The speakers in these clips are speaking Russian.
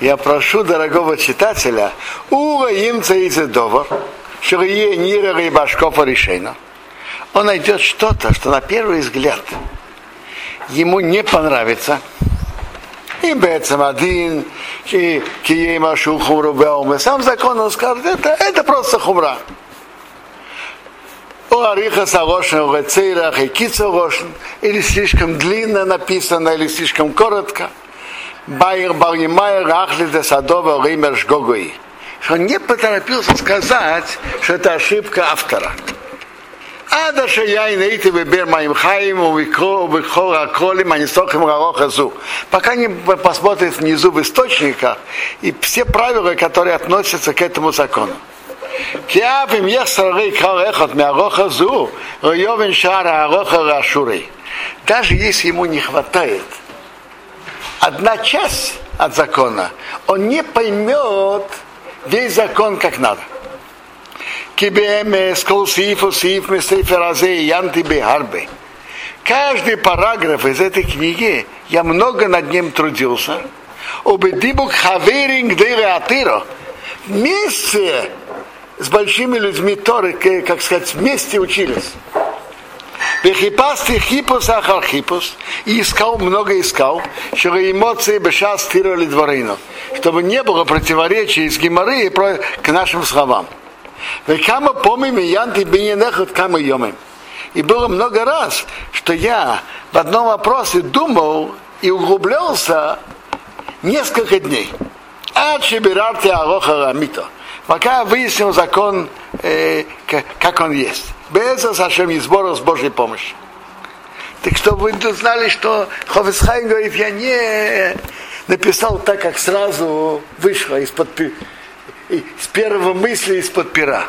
Я прошу дорогого читателя, ура им что е нира и башкова решено. Он найдет что-то, что на первый взгляд ему не понравится. И Бецам один, и Киема Шухумру Сам закон он скажет, это, это просто хумра. Оариха Савошин в Гацейрах и или слишком длинно написано, или слишком коротко. Байер Баримайер Рахлида Садова Ример Шгогуи. Что он не поторопился сказать, что это ошибка автора. עד אשר יין הייתי בבאר מים חיים ובכל הקרולים הניסוחים הרוך הזו. Пока не посмотрит внизу в источника и все правила, которые относятся к этому закону. כי אף אם יש שרי קרא אחד מהרוח הזו, יובן שער הרוח האשורי. Даже если ему не хватает одна часть от закона, он не поймет весь закон как надо. Кибемес, колсиф, усиф, месефер азе, янти бехарбе. Каждый параграф из этой книги, я много над ним трудился. Обедибук хаверинг дейре атиро. Вместе с большими людьми Торы, как сказать, вместе учились. Вехипасти хипус ахар хипус. И искал, много искал, чтобы эмоции бешас тирали дворину. Чтобы не было противоречий из геморры к нашим словам. Векама помимо янти бененехот кама йомим. И было много раз, что я в одном вопросе думал и углублялся несколько дней. А чебирарте алоха рамито. Пока выяснил закон, э, как он есть. Без Сашем и сбора с Божьей помощью. Так чтобы вы знали, что Хофисхайм говорит, я не написал так, как сразу вышло из-под с первого мысли из-под пера.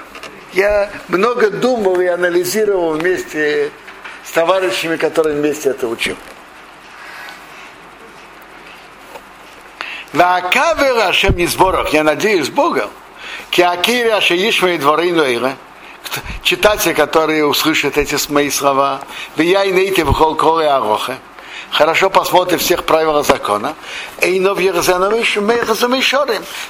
Я много думал и анализировал вместе с товарищами, которые вместе это учил. Ваакавер Ашем Низборах, я надеюсь Бога, Киакири Ашеишма и Дворейну Эйре, читатель, который услышит эти мои слова, я и нейте в холкоре Ароха, хорошо посмотрит всех правил закона, и но в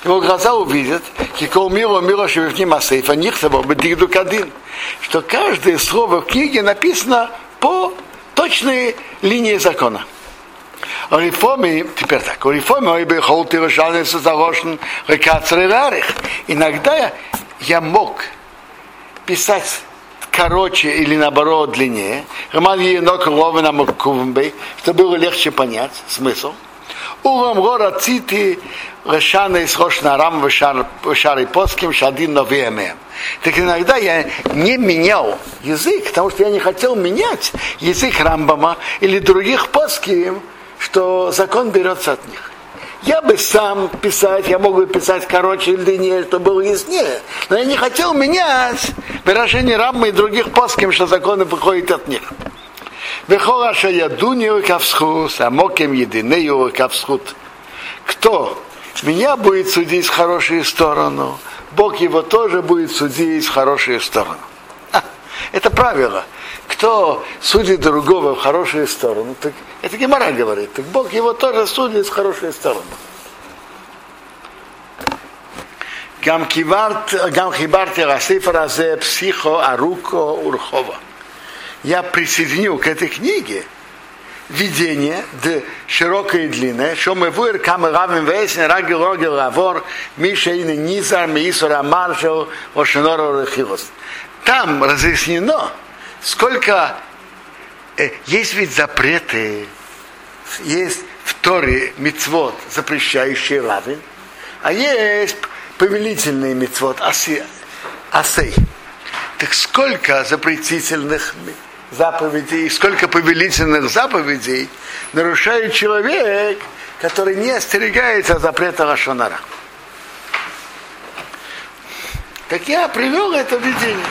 его глаза увидят, кикол миру миру шевивним асейфа, нихтаво бедигду кадин, что каждое слово в книге написано по точной линии закона. Реформе, теперь так, о реформе, ой бы холти решали с зарошен рекацрерарих. Иногда я мог писать короче или наоборот длиннее, чтобы было легче понять смысл. Урам Гора Цити Решана из Рошна Рам Вешары Поским Шадин Новеемеем. Так иногда я не менял язык, потому что я не хотел менять язык Рамбама или других поским, что закон берется от них. Я бы сам писать, я мог бы писать короче или длиннее, чтобы было яснее. Но я не хотел менять выражение Раммы и других поским, что законы выходят от них. Вехора шаядунью кавсхус, а мокем единею кавсхут. Кто меня будет судить в хорошую сторону, Бог его тоже будет судить в хорошую сторону. Это правило Кто судит другого в хорошую сторону, так это Гемора говорит. Так Бог его тоже судит в хорошую сторону. גם חיברתי לספר הזה פסיכו, ארוכו ורחובה. Я присоединил к этой книге видение д широкое и длинное, что мы выр камеравим весен раги роги лавор миша и низар миисура маршал ошинора рахилос. Там разъяснено, сколько э, есть ведь запреты, есть в Торе мицвод, запрещающий равен, а есть повелительный мицвод, аси, асей. Так сколько запретительных заповедей, сколько повелительных заповедей нарушает человек, который не остерегается запрета Лашонара. Так я привел это видение.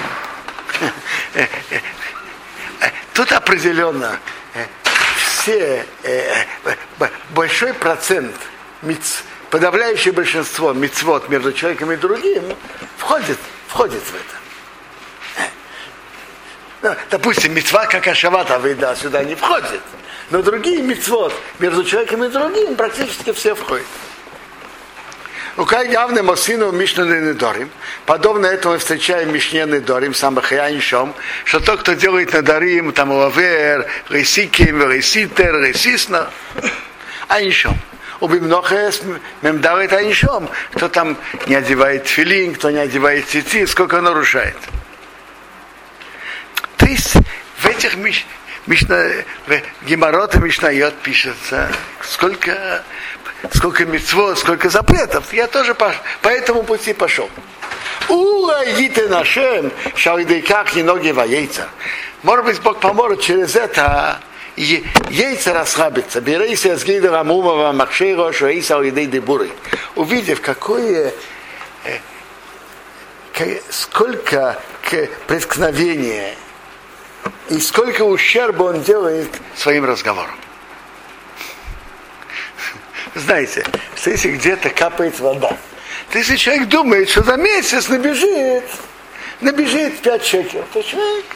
Тут определенно э, все, э, большой процент, подавляющее большинство мицвод между человеком и другим входит, входит в это. Ну, допустим, мецва как ашавата выда сюда не входит. Но другие мецвод между человеком и другим практически все входят. У Кай явно Мосину Мишна Недорим. Подобно этому мы встречаем Мишне Недорим, Самахаяншом, что тот, кто делает Надарим, там Лавер, Ресиким, Реситер, Ресисна, Айншом. Убимнохес мемдавит Айншом. Кто там не одевает филин, кто не одевает цицит, сколько нарушает. То есть в этих миш, мишна, в Геморота Мишнайот пишется, сколько сколько мецвод, сколько запретов, я тоже по, по этому пути пошел. Ура, идите нашем, шалидейках не ноги яйца. Может быть, Бог поможет через это яйца расслабиться. Берейся с гида Рамумова Махшейро, Шуэйса Уидей Дебуры. Увидев, какое сколько преткновения и сколько ущерба он делает своим разговором. Знаете, что если где-то капает вода, то если человек думает, что за месяц набежит, набежит 5 шекелей, то человек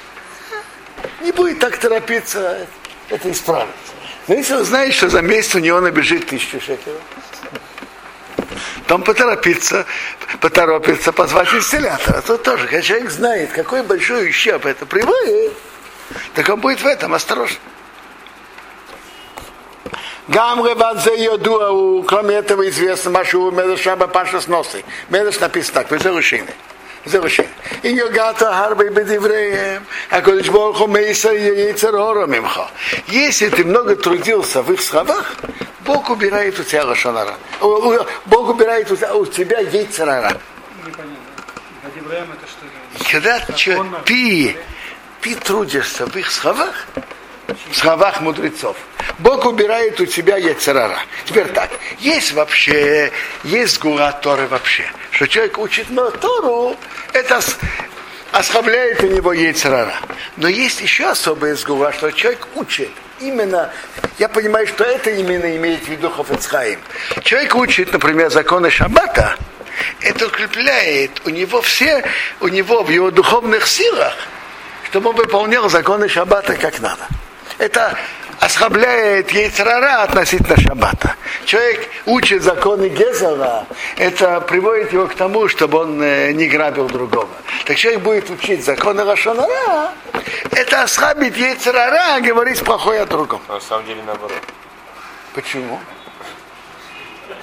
не будет так торопиться это исправить. Но если он знает, что за месяц у него набежит тысячу шекелей, то он поторопится, поторопится позвать инстиллятора. Тут тоже, когда человек знает, какой большой ущерб это приводит, так он будет в этом осторожен. Гам Леванзе Йодуау, кроме этого известно Машу Медашаба Паша с носы. Медаш написано так, Зелушины. Зелушины. И Йогата Харбей Бедевреем, а Количборху Мейса Яйцерора Мимха. Если ты много трудился в их словах, Бог убирает у тебя лошанара. Бог убирает у тебя, у тебя яйцерара. Когда ты, ты, ты трудишься в их словах, в словах мудрецов. Бог убирает у тебя яцерара. Теперь так, есть вообще, есть гура Торы вообще, что человек учит на Тору, это ослабляет у него яйцерара. Но есть еще особая сгура, что человек учит именно, я понимаю, что это именно имеет в виду Хофецхаим. Человек учит, например, законы Шаббата, это укрепляет у него все, у него в его духовных силах, чтобы он выполнял законы Шаббата как надо это ослабляет яйцерара относительно шаббата. Человек учит законы Гезера, это приводит его к тому, чтобы он э, не грабил другого. Так человек будет учить законы Рашонара, это ослабит яйцерара, говорить плохое о другом. На самом деле наоборот. Почему?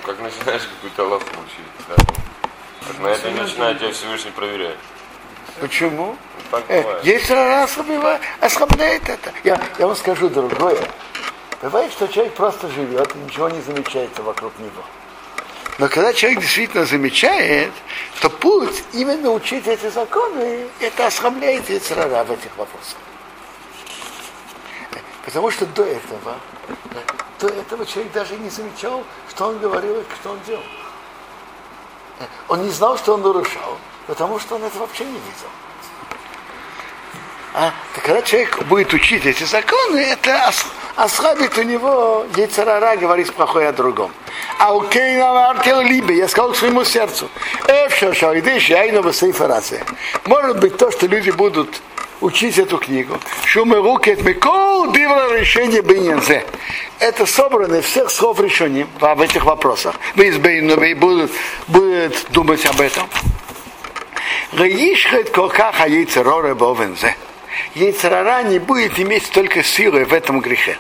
Как начинаешь какую-то лавку учить, да? Как на это начинает тебя Всевышний проверять. Почему? Э. Есть раз ослабляет это. Я, я вам скажу другое. Бывает, что человек просто живет, и ничего не замечается вокруг него. Но когда человек действительно замечает, то путь именно учить эти законы, это ослабляет Яцерара в этих вопросах. Потому что до этого, до этого человек даже не замечал, что он говорил и что он делал. Он не знал, что он нарушал, потому что он это вообще не видел. А когда человек будет учить эти законы, это ос- ослабит у него яйцерара говорить плохое о другом. А у Кейна Либе, я сказал к своему сердцу. Может быть то, что люди будут учить эту книгу. Шумы руки от Микол Дивра решение Беньянзе. Это собраны всех слов решений в этих вопросах. Вы из Бейнувей будут, будут думать об этом. Раишхет кокаха яйцерора бовензе яйцерара не будет иметь столько силы в этом грехе.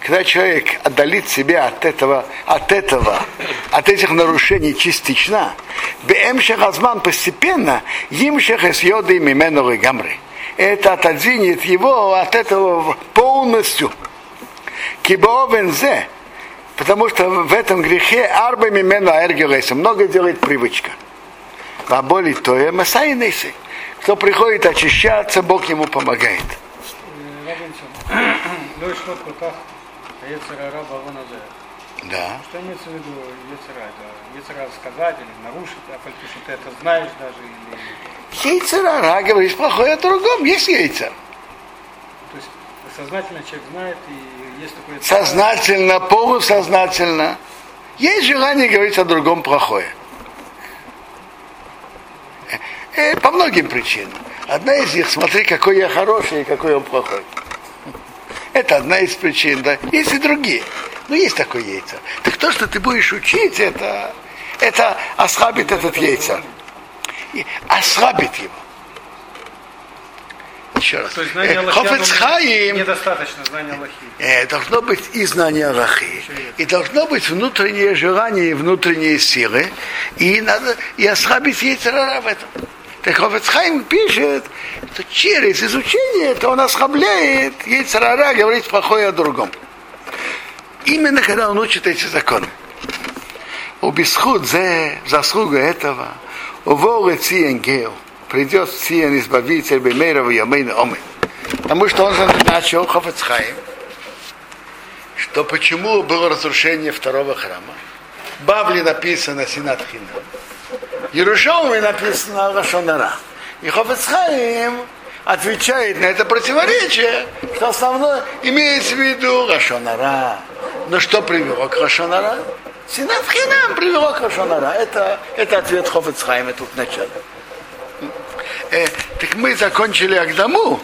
Когда человек отдалит себя от этого, от этого, от этих нарушений частично, постепенно, имших с йоды и гамры. Это отодвинет его от этого полностью. Кибоовензе, Потому что в этом грехе арба мимену аэргелеса. Много делает привычка. А боли то и масайнесы. Кто приходит очищаться, Бог ему помогает. Да. Что имеется в виду яцера? Яцера сказать или нарушить, а что ты это знаешь даже? Или... Яйцера, говоришь плохое о другом, есть яйца. То есть сознательно человек знает, и есть такое... Сознательно, полусознательно. Есть желание говорить о другом плохое. Э, По многим причинам. Одна из них, смотри, какой я хороший и какой он плохой. Это одна из причин, да. Есть и другие. Но есть такое яйцо. Так то, что ты будешь учить, это, это ослабит этот яйца. И ослабит его. Еще раз. То есть знание Э, Аллахи, Хофец оно Хаим, недостаточно знания Аллахи. э, должно быть и знание Аллахи, и должно быть внутреннее желание и внутренние силы, и надо и ослабить яйцерара в этом. Так Хофец Хаим пишет, что через изучение это он ослабляет яйцерара говорить плохое о другом. Именно когда он учит эти законы. У бисхуд зе, заслуга этого, у волы циен гео, придет циен избавитель бемейра в ямейна омы. Потому что он же начал Хофецхайм, что почему было разрушение второго храма. Бавли написано Синат Хинам. Написано Рашонара. И Хофецхайм отвечает на это противоречие, что основное имеется в виду Рашонара. Но что привело к Рашонара? Синат Хинам привело к Рашонара. Это, это ответ Хофецхайма тут в начале. Э, так мы закончили Агдаму,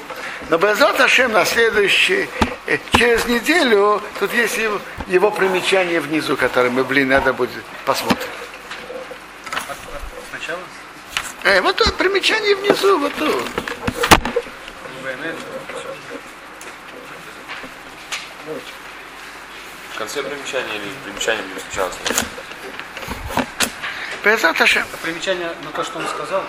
но Безот Ашем на следующий, э, через неделю, тут есть его, его примечание внизу, которое мы, блин, надо будет посмотрим. Сначала Э, вот тут примечание внизу, вот тут. В конце примечания или примечание будет сначала? Безот Ашем. Примечание на то, что он сказал.